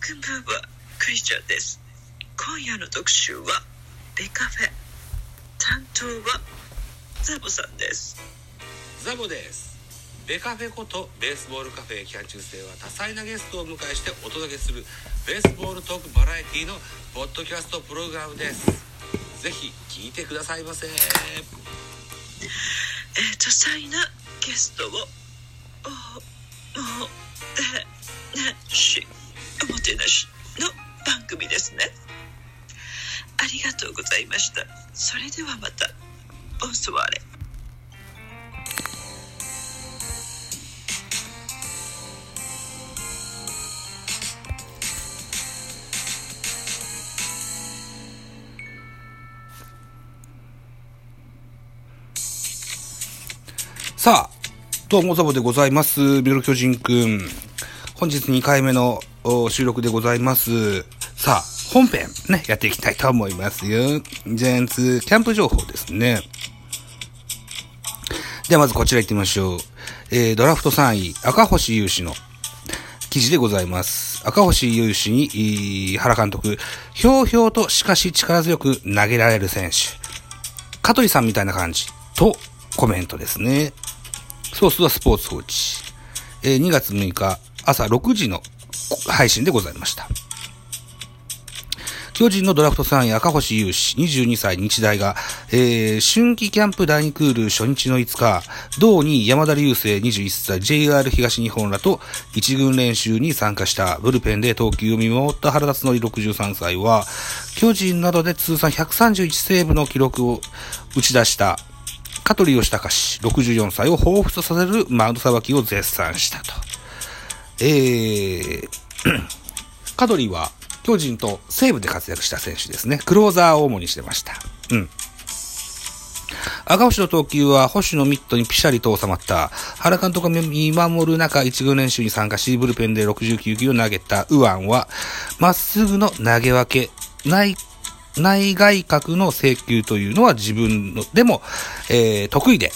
こんばんは、クリスチャンです。今夜の特集は、ベカフェ。担当は、ザボさんです。ザボですベカフェことベースボールカフェキャン中世は多彩なゲストをお迎えしてお届けするベースボールトークバラエティのポッドキャストプログラムですぜひ聞いてくださいませえー、多彩なゲストを、お、も、え、なし、おもてなしの番組ですね。ありがとうございました。それではまた、ボンソワーレ。さあ、どうもザボでございます。ミドル巨人くん。本日2回目の収録でございます。さあ、本編ね、やっていきたいと思いますよ。ジャイアンツキャンプ情報ですね。ではまずこちら行ってみましょう。えー、ドラフト3位、赤星優志の記事でございます。赤星優志に、えー原監督、ひょうひょうとしかし力強く投げられる選手。香取さんみたいな感じ。と、コメントですね。ソースはスポーツ報知。えー2月6日朝6時の配信でございました。巨人のドラフト3位赤星優志22歳日大が、えー春季キャンプ第2クール初日の5日、同に山田流星21歳 JR 東日本らと一軍練習に参加したブルペンで投球を見守った原田則63歳は、巨人などで通算131セーブの記録を打ち出した香取義孝氏64歳を彷彿とさせるマウンドさばきを絶賛したと。えー、香取は巨人と西武で活躍した選手ですね。クローザーを主にしてました。うん。赤星の投球は星のミットにピシャリと収まった。原監督が見守る中、一軍練習に参加し、ブルペンで69球を投げた右腕は、まっすぐの投げ分け、内内外角の請求というのは自分のでも、えー得意で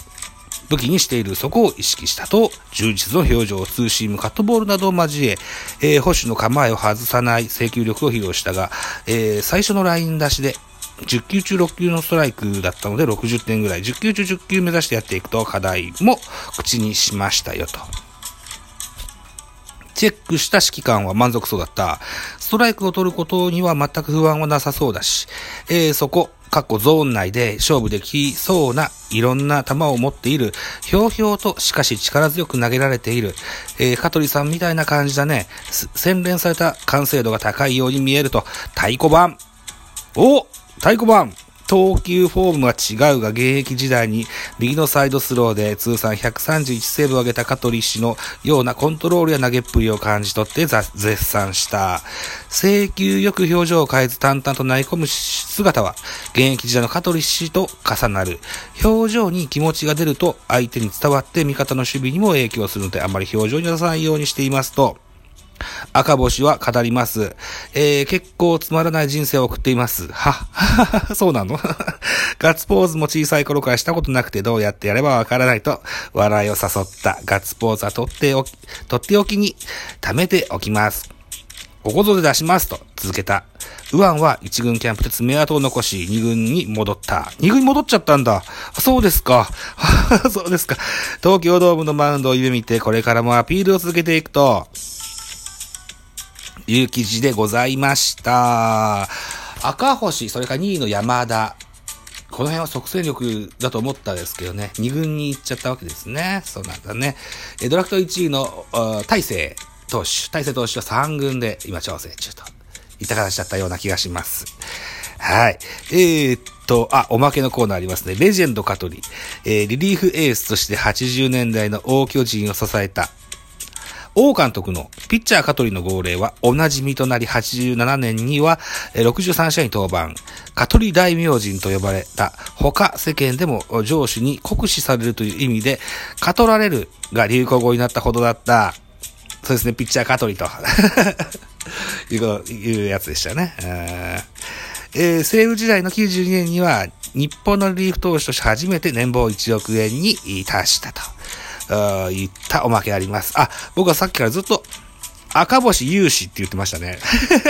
武器にしているそこを意識したと、充実の表情、ツーシーム、カットボールなどを交え、えー保守の構えを外さない制球力を披露したが、えー最初のライン出しで、10球中6球のストライクだったので60点ぐらい、10球中10球目指してやっていくと課題も口にしましたよと。チェックした指揮官は満足そうだった。ストライクを取ることには全く不安はなさそうだし、えーそこ、かっこゾーン内で勝負できそうないろんな球を持っている、ひょうひょうとしかし力強く投げられている、えー、香取さんみたいな感じだね。洗練された完成度が高いように見えると、太鼓判。お太鼓判。投球フォームは違うが、現役時代に右のサイドスローで通算131セーブを挙げた香取氏のようなコントロールや投げっぷりを感じ取って絶賛した。制球よく表情を変えず淡々と投げ込む姿は、現役時代の香取氏と重なる。表情に気持ちが出ると相手に伝わって味方の守備にも影響するので、あまり表情に出さないようにしていますと、赤星は語ります。えー、結構つまらない人生を送っています。は、そうなの？ガッツポーズも小さい頃からしたことなくてどうやってやればわからないと笑いを誘った。ガッツポーズは取っておき、取っておきに貯めておきます。ここぞで出しますと続けた。右腕は一軍キャンプで爪痕を残し、二軍に戻った。二軍に戻っちゃったんだ。そうですか。そうですか。東京ドームのマウンドを夢見て、これからもアピールを続けていくと、という記事でございました。赤星、それから2位の山田。この辺は即戦力だと思ったんですけどね、2軍に行っちゃったわけですね。そうなんだね。えドラフト1位の大勢投手。大勢投手は3軍で今調整中といった形だったような気がします。はい。えー、っと、あ、おまけのコーナーありますね。レジェンド香取。えーリリーフエースとして80年代の大巨人を支えた王監督のピッチャー香取の号令はおなじみとなり87年には63試合に登板。香取大名人と呼ばれた他世間でも上司に酷使されるという意味で、かとられるが流行語になったほどだった。そうですね、ピッチャー香取と。いうこと、いうやつでしたね。えー西武時代の92年には、日本のリリーフ投手として初めて年俸1億円に達したと。言ったおまけあります。あ、僕はさっきからずっと、赤星勇士って言ってましたね。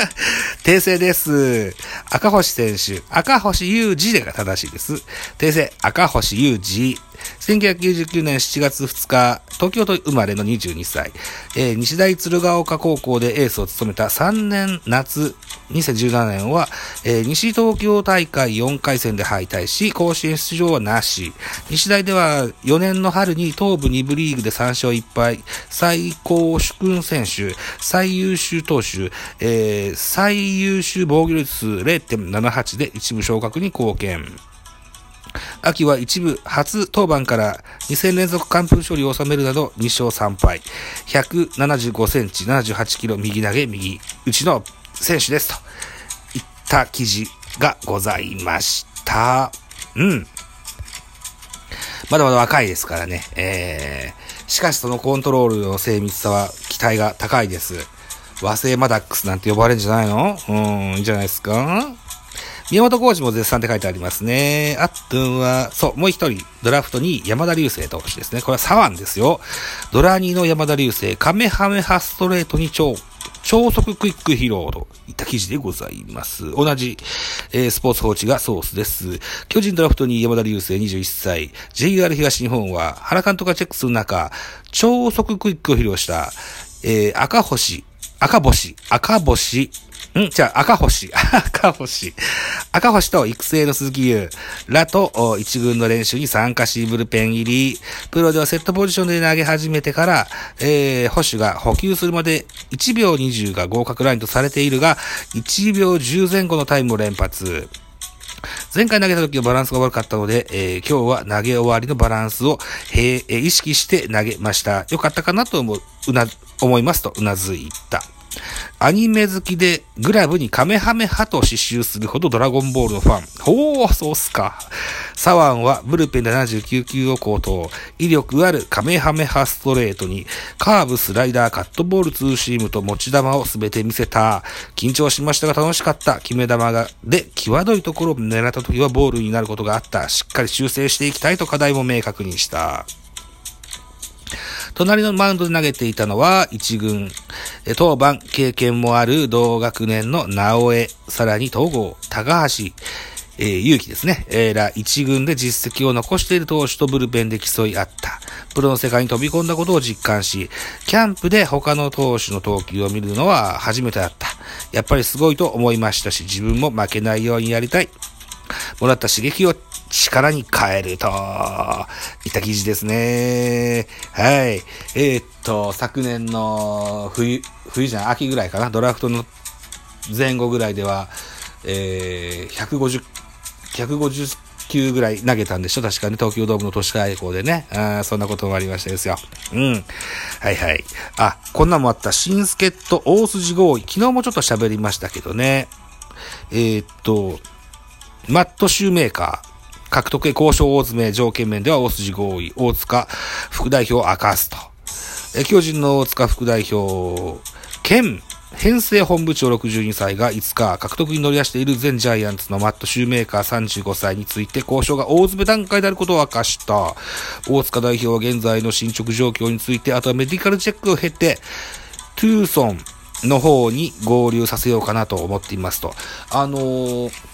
訂正です。赤星選手、赤星雄二でが正しいです。訂正、赤星雄二。1999年7月2日、東京都生まれの22歳、えー、西大鶴ヶ丘高校でエースを務めた3年夏、2017年は、えー、西東京大会4回戦で敗退し、甲子園出場はなし。西大では4年の春に東部2部リーグで3勝1敗、最高主君選手、最優秀投手、えー、最優秀防御率0.78で一部昇格に貢献。秋は一部初登板から2戦連続完封勝利を収めるなど2勝3敗。175センチ、78キロ右投げ右打ちの選手ですといった記事がございました。うん。まだまだ若いですからね。えー、しかしそのコントロールの精密さは期待が高いです。和製マダックスなんて呼ばれるんじゃないの？うん、いいんじゃないですか？宮本浩二も絶賛って書いてありますね。あっとは、そう、もう一人、ドラフトに山田流星投手ですね。これは左腕ですよ。ドラ2の山田流星、カメハメハストレートに超、超速クイック疲労といった記事でございます。同じ、えー、スポーツ報知がソースです。巨人ドラフトに山田流星21歳、JR 東日本は原監督がチェックする中、超速クイックを披露した、えー、赤星、赤星、赤星、んじゃあ、赤星、赤星、赤星と育成の鈴木優らと一軍の練習に参加し、ブルペン入り、プロではセットポジションで投げ始めてから、えー、保守が補給するまで1秒20が合格ラインとされているが、1秒10前後のタイムを連発。前回投げた時のバランスが悪かったので、えー、今日は投げ終わりのバランスを、えー、意識して投げました。よかったかなと思う、うな、思いますとうなずいた。アニメ好きでグラブにカメハメハと刺繍するほどドラゴンボールのファン。ほー、そうっすか。サワンはブルペン79球を高騰。威力あるカメハメハストレートにカーブ、スライダー、カットボール、ツーシームと持ち球をすべて見せた。緊張しましたが楽しかった。決め球が、で、際どいところを狙った時はボールになることがあった。しっかり修正していきたいと課題も明確にした。隣のマウンドで投げていたのは、一軍、当番経験もある同学年の直江、さらに東郷、高橋、えー、勇気ですね。えー、ら、一軍で実績を残している投手とブルペンで競い合った。プロの世界に飛び込んだことを実感し、キャンプで他の投手の投球を見るのは初めてだった。やっぱりすごいと思いましたし、自分も負けないようにやりたい。もらった刺激を力に変えると、いった記事ですね。はい。えー、っと、昨年の冬、冬じゃない、秋ぐらいかな、ドラフトの前後ぐらいでは、えー、150、150球ぐらい投げたんでしょ確かに東京ドームの都市開港でね。あそんなこともありましたですよ。うん。はいはい。あ、こんなもあった。新助っ人大筋合意。昨日もちょっと喋りましたけどね。えー、っと、マットシューメーカー。獲得へ交渉大詰め条件面では大筋合意。大塚副代表を明かすと。え巨人の大塚副代表、兼編成本部長62歳が5日、獲得に乗り出している全ジャイアンツのマット・シューメーカー35歳について交渉が大詰め段階であることを明かした。大塚代表は現在の進捗状況について、あとはメディカルチェックを経て、トゥーソンの方に合流させようかなと思っていますと。あのー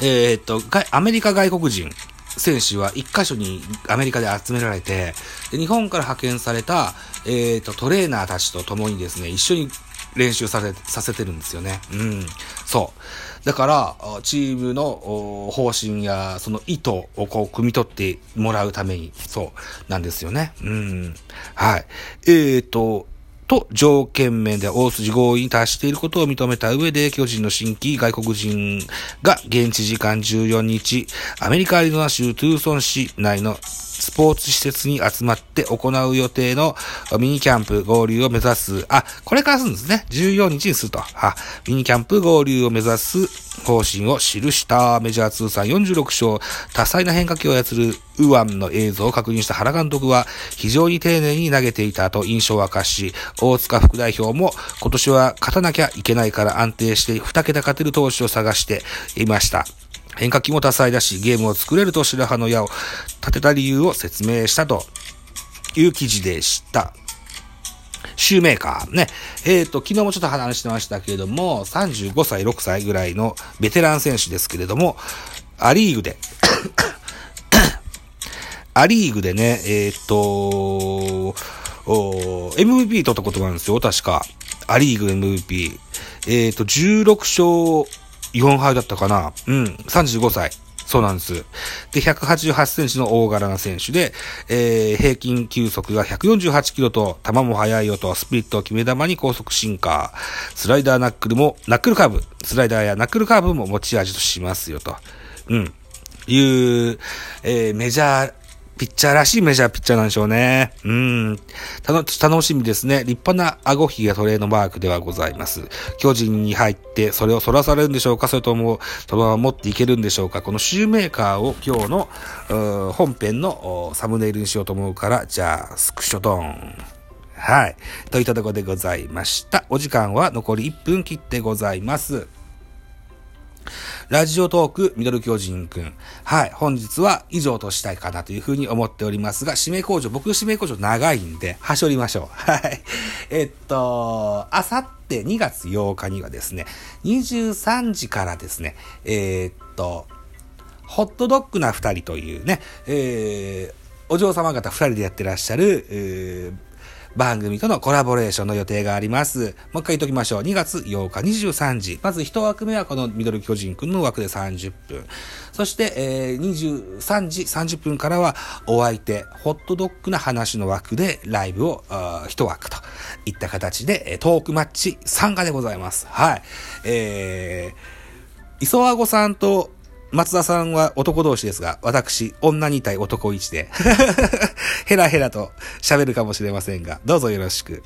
えー、っと、アメリカ外国人選手は一箇所にアメリカで集められて、で日本から派遣された、えー、っと、トレーナーたちと共にですね、一緒に練習させ、させてるんですよね。うん。そう。だから、チームの方針やその意図をこう、汲み取ってもらうために、そう、なんですよね。うん。はい。えー、っと、と条件面で大筋合意に達していることを認めた上で、巨人の新規外国人が現地時間14日、アメリカアリゾナ州トゥーソン市内のスポーツ施設に集まって行う予定のミニキャンプ合流を目指す、あ、これからするんですね。14日にすると。あ、ミニキャンプ合流を目指す方針を記したメジャー通算46勝、多彩な変化球を操るウワンの映像を確認した原監督は非常に丁寧に投げていたと印象を明かし、大塚副代表も今年は勝たなきゃいけないから安定して2桁勝てる投手を探していました。変化球も多彩だし、ゲームを作れると白羽の矢を立てた理由を説明したという記事でした。シューメーカーね。えっ、と、昨日もちょっと話してましたけれども、35歳、6歳ぐらいのベテラン選手ですけれども、アリーグで、アリーグでね、えっ、と、MVP 取ったことなんですよ、確か。アリーグ MVP。えっ、と、16勝4敗だったかな。うん、35歳。そうなんです。で、188センチの大柄な選手で、えー、平均球速が148キロと、球も速いよと、スピリットを決め球に高速進化。スライダーナックルも、ナックルカーブ、スライダーやナックルカーブも持ち味としますよと。うん。いう、えー、メジャーピッチャーらしいメジャーピッチャーなんでしょうね。うん。楽しみですね。立派な顎ひげトレードマークではございます。巨人に入って、それを反らされるんでしょうか？それとも、そのまま持っていけるんでしょうか？このシューメーカーを今日の、本編のサムネイルにしようと思うから、じゃあ、スクショドン。はい。といったところでございました。お時間は残り1分切ってございます。ラジオトーク、ミドル巨人くん。はい。本日は以上としたいかなというふうに思っておりますが、指名工場、僕指名工場長いんで、はしょりましょう。はい。えっと、あさって2月8日にはですね、23時からですね、えー、っと、ホットドッグな二人というね、えー、お嬢様方二人でやってらっしゃる、えー、番組とのコラボレーションの予定があります。もう一回言っときましょう。2月8日23時。まず一枠目はこのミドル巨人くんの枠で30分。そして、えー、23時30分からはお相手、ホットドッグな話の枠でライブを一枠といった形でトークマッチ参加でございます。はい。えー、磯和子さんと松田さんは男同士ですが、私、女2対男1で ヘラヘラと喋るかもしれませんが、どうぞよろしく。